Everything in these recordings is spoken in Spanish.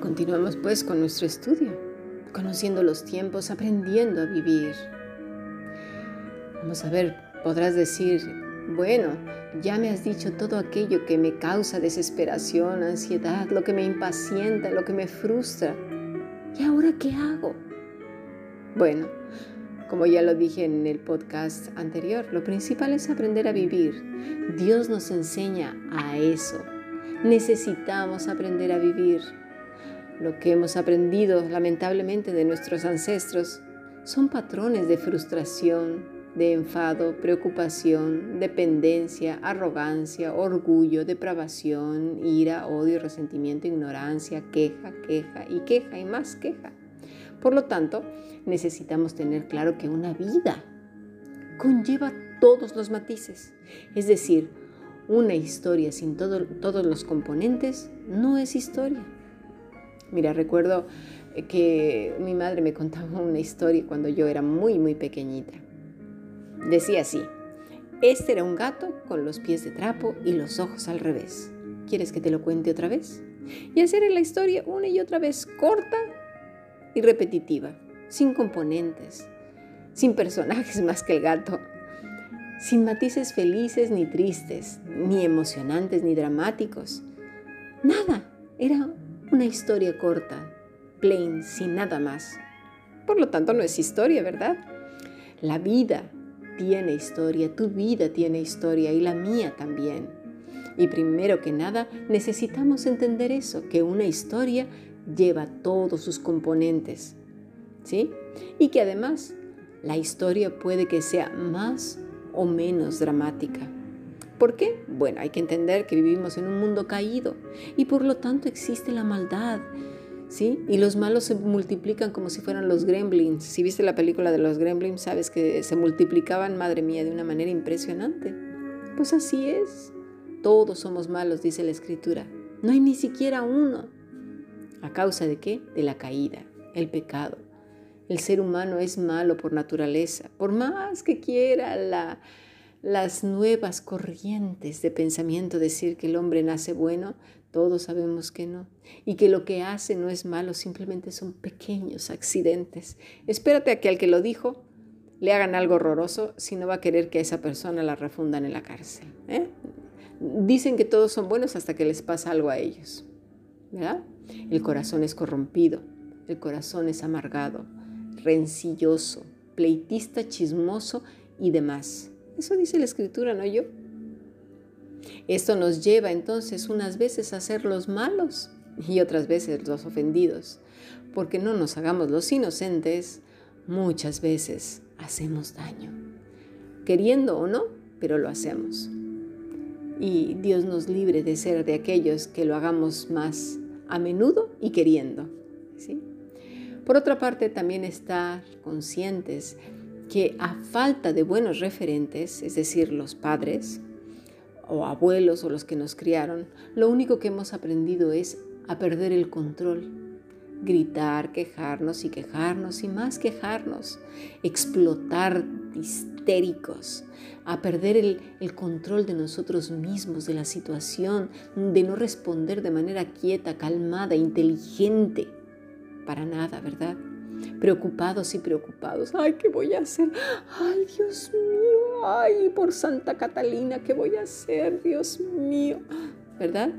continuamos pues con nuestro estudio, conociendo los tiempos, aprendiendo a vivir. Vamos a ver, podrás decir, bueno, ya me has dicho todo aquello que me causa desesperación, ansiedad, lo que me impacienta, lo que me frustra. ¿Y ahora qué hago? Bueno, como ya lo dije en el podcast anterior, lo principal es aprender a vivir. Dios nos enseña a eso. Necesitamos aprender a vivir. Lo que hemos aprendido lamentablemente de nuestros ancestros son patrones de frustración, de enfado, preocupación, dependencia, arrogancia, orgullo, depravación, ira, odio, resentimiento, ignorancia, queja, queja y queja y más queja. Por lo tanto, necesitamos tener claro que una vida conlleva todos los matices. Es decir, una historia sin todos los componentes no es historia. Mira, recuerdo que mi madre me contaba una historia cuando yo era muy, muy pequeñita. Decía así, este era un gato con los pies de trapo y los ojos al revés. ¿Quieres que te lo cuente otra vez? Y hacer la historia una y otra vez corta y repetitiva, sin componentes, sin personajes más que el gato, sin matices felices ni tristes, ni emocionantes ni dramáticos. Nada, era una historia corta, plain, sin nada más. Por lo tanto, no es historia, ¿verdad? La vida tiene historia, tu vida tiene historia y la mía también. Y primero que nada, necesitamos entender eso, que una historia lleva todos sus componentes, ¿sí? Y que además la historia puede que sea más o menos dramática. ¿Por qué? Bueno, hay que entender que vivimos en un mundo caído y por lo tanto existe la maldad, ¿sí? Y los malos se multiplican como si fueran los gremlins. Si viste la película de los gremlins, sabes que se multiplicaban, madre mía, de una manera impresionante. Pues así es. Todos somos malos, dice la escritura. No hay ni siquiera uno. ¿A causa de qué? De la caída, el pecado. El ser humano es malo por naturaleza, por más que quiera las nuevas corrientes de pensamiento decir que el hombre nace bueno, todos sabemos que no. Y que lo que hace no es malo, simplemente son pequeños accidentes. Espérate a que al que lo dijo le hagan algo horroroso si no va a querer que a esa persona la refundan en la cárcel. ¿eh? Dicen que todos son buenos hasta que les pasa algo a ellos. El corazón es corrompido, el corazón es amargado, rencilloso, pleitista, chismoso y demás. Eso dice la escritura, ¿no yo? Esto nos lleva entonces unas veces a ser los malos y otras veces los ofendidos, porque no nos hagamos los inocentes, muchas veces hacemos daño, queriendo o no, pero lo hacemos. Y Dios nos libre de ser de aquellos que lo hagamos más a menudo y queriendo. ¿sí? Por otra parte, también estar conscientes que a falta de buenos referentes, es decir, los padres o abuelos o los que nos criaron, lo único que hemos aprendido es a perder el control. Gritar, quejarnos y quejarnos y más quejarnos, explotar histéricos, a perder el, el, control de nosotros mismos, de la situación, de no responder de manera quieta, calmada, inteligente. Para nada, ¿verdad? Preocupados y preocupados. Ay, ¿qué voy a hacer? Ay, Dios mío. Ay, por Santa Catalina, ¿qué voy a hacer? Dios mío. ¿Verdad?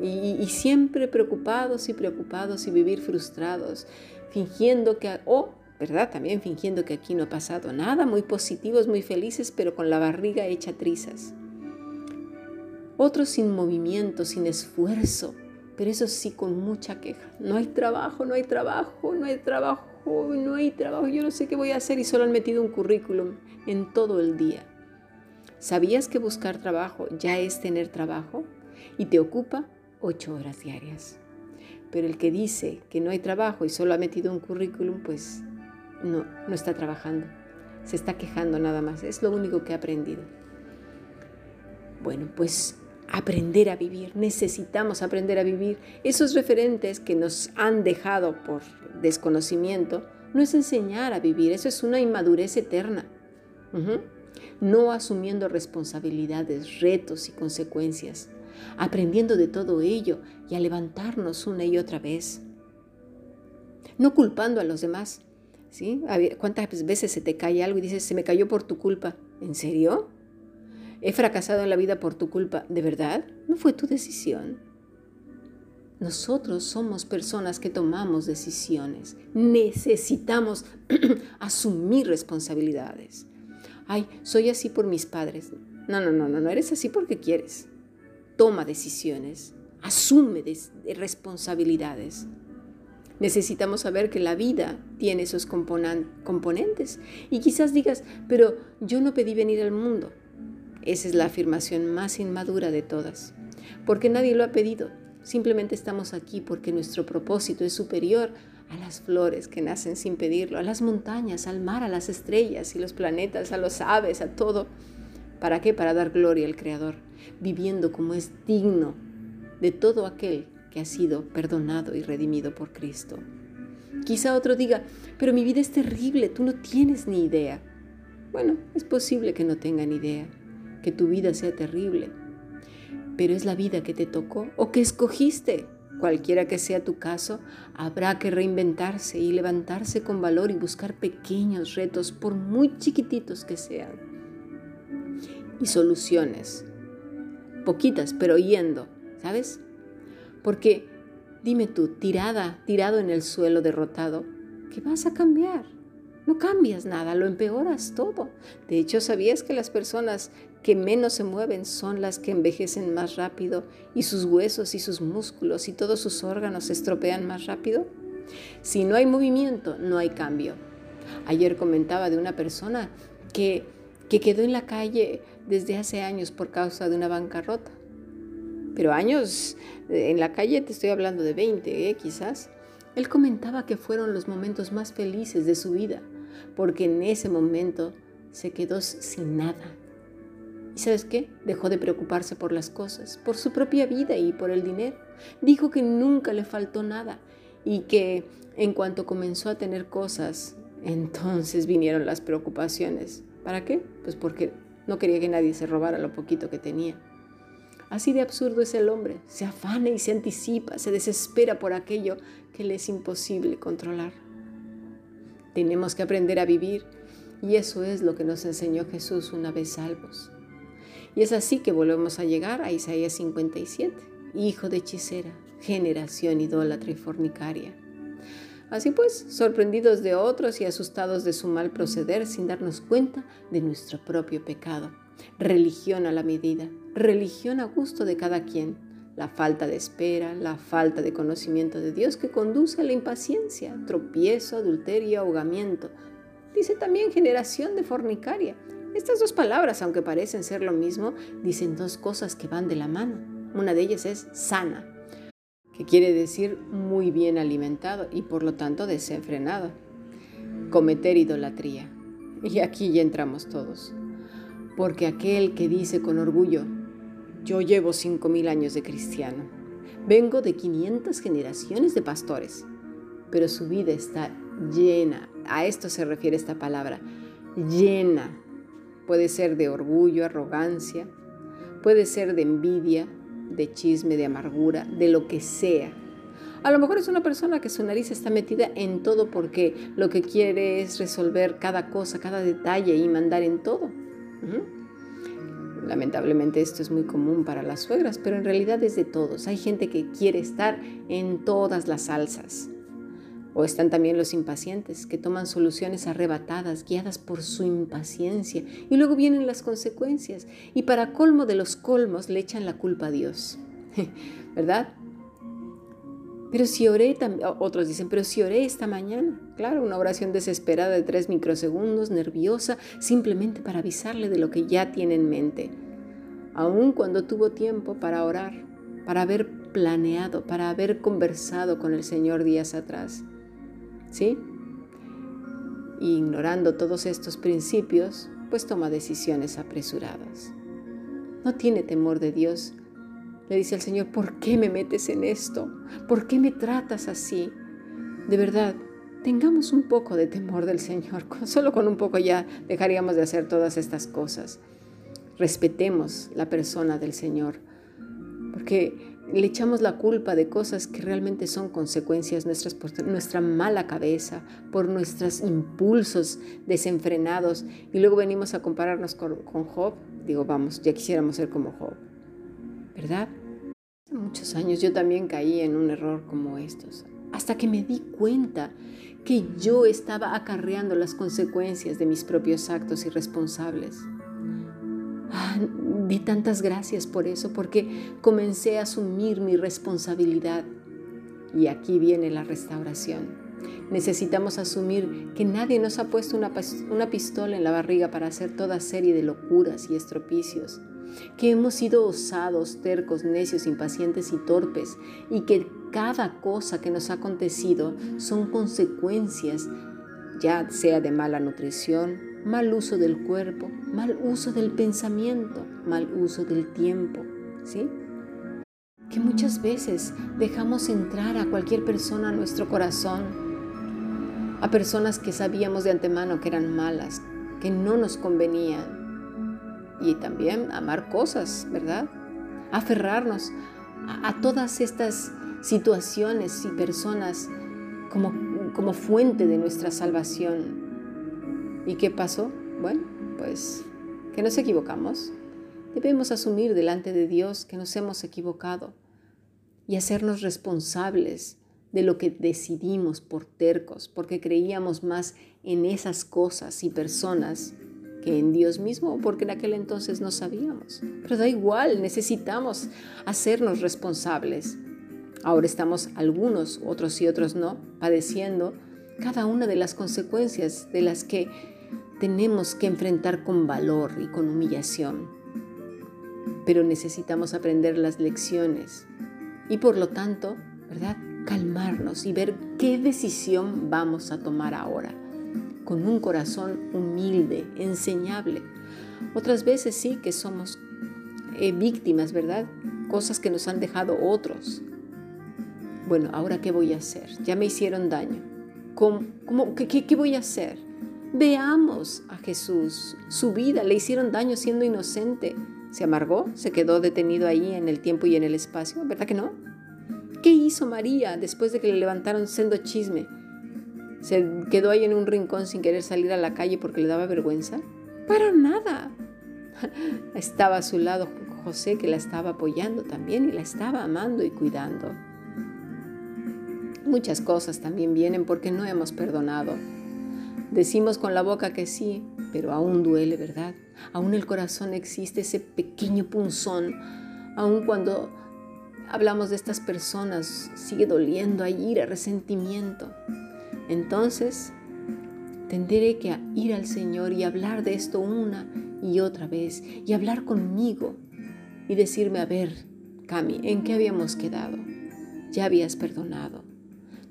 Y, siempre preocupados y preocupados y vivir frustrados, fingiendo que... Oh, ¿verdad? También fingiendo que aquí no ha pasado nada, muy positivos, muy felices, pero con la barriga hecha trizas. Otros sin movimiento, sin esfuerzo, pero eso sí con mucha queja. No hay trabajo, no hay trabajo, no hay trabajo, no hay trabajo, yo no sé qué voy a hacer y solo han metido un currículum en todo el día. ¿Sabías que buscar trabajo ya es tener trabajo y te ocupa ocho horas diarias? Pero el que dice que no hay trabajo y solo ha metido un currículum, pues no, no está trabajando. Se está quejando nada más. Es lo único que ha aprendido. Bueno, pues aprender a vivir. Necesitamos aprender a vivir. Esos referentes que nos han dejado por desconocimiento no es enseñar a vivir. Eso es una inmadurez eterna. No asumiendo responsabilidades, retos y consecuencias. Aprendiendo de todo ello y a levantarnos una y otra vez no culpando a los demás. ¿sí? ¿Cuántas veces se te cae algo y dices, se me cayó por tu culpa? ¿En serio? He fracasado en la vida por tu culpa. ¿De verdad? No fue tu decisión. Nosotros somos personas que tomamos decisiones. Necesitamos asumir responsabilidades. Ay, soy así por mis padres. No, no, no, no, no eres así porque quieres. Toma decisiones. Asume responsabilidades. Necesitamos saber que la vida tiene esos componentes. Y quizás digas, pero yo no pedí venir al mundo. Esa es la afirmación más inmadura de todas, porque nadie lo ha pedido. Simplemente estamos aquí porque nuestro propósito es superior a las flores que nacen sin pedirlo, a las montañas, al mar, a las estrellas y los planetas, a los aves, a todo. ¿Para qué? Para dar gloria al Creador, viviendo como es digno de todo aquel que ha sido perdonado y redimido por Cristo. Quizá otro diga, pero mi vida es terrible, tú no tienes ni idea. Bueno, es posible que no tengan idea, que tu vida sea terrible, pero es la vida que te tocó o que escogiste. Cualquiera que sea tu caso, habrá que reinventarse y levantarse con valor y buscar pequeños retos, por muy chiquititos que sean. Y soluciones. Poquitas, pero yendo, ¿sabes? Porque dime tú, tirada, tirado en el suelo, derrotado, ¿qué vas a cambiar? No cambias nada, lo empeoras todo. De hecho, ¿sabías que las personas que menos se mueven son las que envejecen más rápido y sus huesos y sus músculos y todos sus órganos se estropean más rápido? Si no hay movimiento, no hay cambio. Ayer comentaba de una persona que, que quedó en la calle desde hace años por causa de una bancarrota pero años eh, en la calle, te estoy hablando de 20, ¿eh? quizás. Él comentaba que fueron los momentos más felices de su vida, porque en ese momento se quedó sin nada. ¿Y sabes qué? Dejó de preocuparse por las cosas, por su propia vida y por el dinero. Dijo que nunca le faltó nada y que en cuanto comenzó a tener cosas, entonces vinieron las preocupaciones. ¿Para qué? Pues porque no quería que nadie se robara lo poquito que tenía. Así de absurdo es el hombre. Se afana y se anticipa, se desespera por aquello que le es imposible controlar. Tenemos que aprender a vivir y eso es lo que nos enseñó Jesús una vez salvos. Y es así que volvemos a llegar a Isaías 57, hijo de hechicera, generación idólatra y fornicaria. Así pues, sorprendidos de otros y asustados de su mal proceder sin darnos cuenta de nuestro propio pecado religión a la medida, religión a gusto de cada quien, la falta de espera, la falta de conocimiento de Dios que conduce a la impaciencia, tropiezo, adulterio, ahogamiento. Dice también generación de fornicaria. Estas dos palabras, aunque parecen ser lo mismo, dicen dos cosas que van de la mano. Una de ellas es sana, que quiere decir muy bien alimentado y por lo tanto desenfrenado. Cometer idolatría. Y aquí ya entramos todos porque aquel que dice con orgullo, yo llevo cinco mil años de cristiano, vengo de 500 generaciones de pastores, pero su vida está llena, a esto se refiere esta palabra, llena. Puede ser de orgullo, arrogancia, puede ser de envidia, de chisme, de amargura, de lo que sea. A lo mejor es una persona que su nariz está metida en todo porque lo que quiere es resolver cada cosa, cada detalle y mandar en todo. Lamentablemente esto es muy común para las suegras, pero en realidad es de todos. Hay gente que quiere estar en todas las salsas. O están también los impacientes, que toman soluciones arrebatadas, guiadas por su impaciencia, y luego vienen las consecuencias. Y para colmo de los colmos le echan la culpa a Dios. ¿Verdad? Pero si oré, otros dicen, pero si oré esta mañana, claro, una oración desesperada de tres microsegundos, nerviosa, simplemente para avisarle de lo que ya tiene en mente. Aun cuando tuvo tiempo para orar, para haber planeado, para haber conversado con el Señor días atrás. ¿Sí? ignorando todos estos principios, pues toma decisiones apresuradas. No tiene temor de Dios, le dice al Señor, ¿por qué me metes en esto? ¿Por qué me tratas así? De verdad, tengamos un poco de temor del Señor. Solo con un poco ya dejaríamos de hacer todas estas cosas. Respetemos la persona del Señor. Porque le echamos la culpa de cosas que realmente son consecuencias nuestras por nuestra mala cabeza, por nuestros impulsos desenfrenados y luego venimos a compararnos con, Job. Digo, vamos, ya quisiéramos ser como Job, ¿verdad? Hace muchos años yo también caí en un error como estos, hasta que me di cuenta que yo estaba acarreando las consecuencias de mis propios actos irresponsables. Ah, di tantas gracias por eso, porque comencé a asumir mi responsabilidad. Y aquí viene la restauración. Necesitamos asumir que nadie nos ha puesto una, una, pistola en la barriga para hacer toda serie de locuras y estropicios, que hemos sido osados, tercos, necios, impacientes y torpes, y que cada cosa que nos ha acontecido son consecuencias, ya sea de mala nutrición, mal uso del cuerpo, mal uso del pensamiento, mal uso del tiempo, ¿sí? Que muchas veces dejamos entrar a cualquier persona a nuestro corazón, a personas que sabíamos de antemano que eran malas, que no nos convenían, y también amar cosas, ¿verdad? Aferrarnos a, todas estas situaciones y personas como, como fuente de nuestra salvación, ¿Y qué pasó? Bueno, pues que nos equivocamos. Debemos asumir delante de Dios que nos hemos equivocado y hacernos responsables de lo que decidimos por tercos, porque creíamos más en esas cosas y personas que en Dios mismo, porque en aquel entonces no sabíamos. Pero da igual, necesitamos hacernos responsables. Ahora estamos algunos, otros y otros no, padeciendo cada una de las consecuencias de las que tenemos que enfrentar con valor y con humillación. Pero necesitamos aprender las lecciones y por lo tanto, ¿verdad? Calmarnos y ver qué decisión vamos a tomar ahora, con un corazón humilde, enseñable. Otras veces sí que somos eh, víctimas, ¿verdad? Cosas que nos han dejado otros. Bueno, ahora qué voy a hacer? Ya me hicieron daño. ¿Cómo, cómo, qué, qué voy a hacer? Veamos a Jesús. Su vida le hicieron daño siendo inocente. ¿Se amargó? ¿Se quedó detenido ahí en el tiempo y en el espacio? ¿Verdad que no? ¿Qué hizo María después de que le levantaron siendo chisme? ¿Se quedó ahí en un rincón sin querer salir a la calle porque le daba vergüenza? Para nada. Estaba a su lado José que la estaba apoyando también y la estaba amando y cuidando. Muchas cosas también vienen porque no hemos perdonado Decimos con la boca que sí, pero aún duele, ¿verdad? Aún el corazón existe ese pequeño punzón, aún cuando hablamos de estas personas, sigue doliendo a ira, resentimiento. Entonces, tendré que ir al Señor y hablar de esto una y otra vez, y hablar conmigo y decirme, a ver, Cami, ¿en qué habíamos quedado? Ya habías perdonado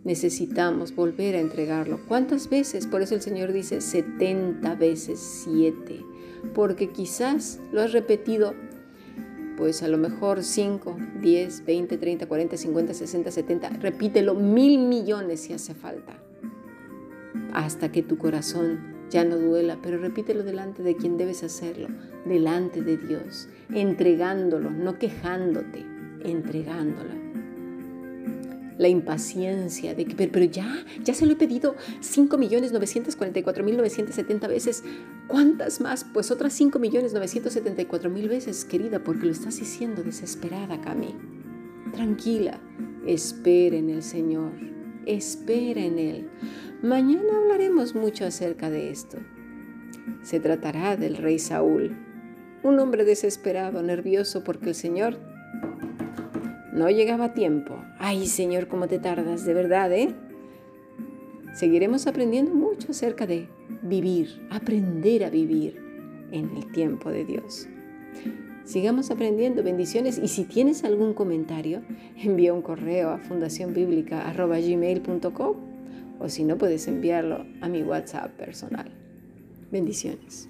necesitamos volver a entregarlo. ¿Cuántas veces? Por eso el Señor dice 70 veces 7, porque quizás lo has repetido pues a lo mejor 5, 10, 20, 30, 40, 50, 60, 70, repítelo mil millones si hace falta, hasta que tu corazón ya no duela, pero repítelo delante de quien debes hacerlo, delante de Dios, entregándolo, no quejándote, entregándola la impaciencia de que, pero, ya, ya se lo he pedido 5.944.970 veces. ¿Cuántas más? Pues otras 5.974.000 veces, querida, porque lo estás diciendo desesperada, Cami. Tranquila, espera en el Señor, espera en Él. Mañana hablaremos mucho acerca de esto. Se tratará del rey Saúl, un hombre desesperado, nervioso porque el Señor no llegaba a tiempo. Ay, Señor, cómo te tardas, de verdad, ¿eh? Seguiremos aprendiendo mucho acerca de vivir, aprender a vivir en el tiempo de Dios. Sigamos aprendiendo bendiciones y si tienes algún comentario, envía un correo a fundacionbiblica.gmail.com o si no, puedes enviarlo a mi WhatsApp personal. Bendiciones.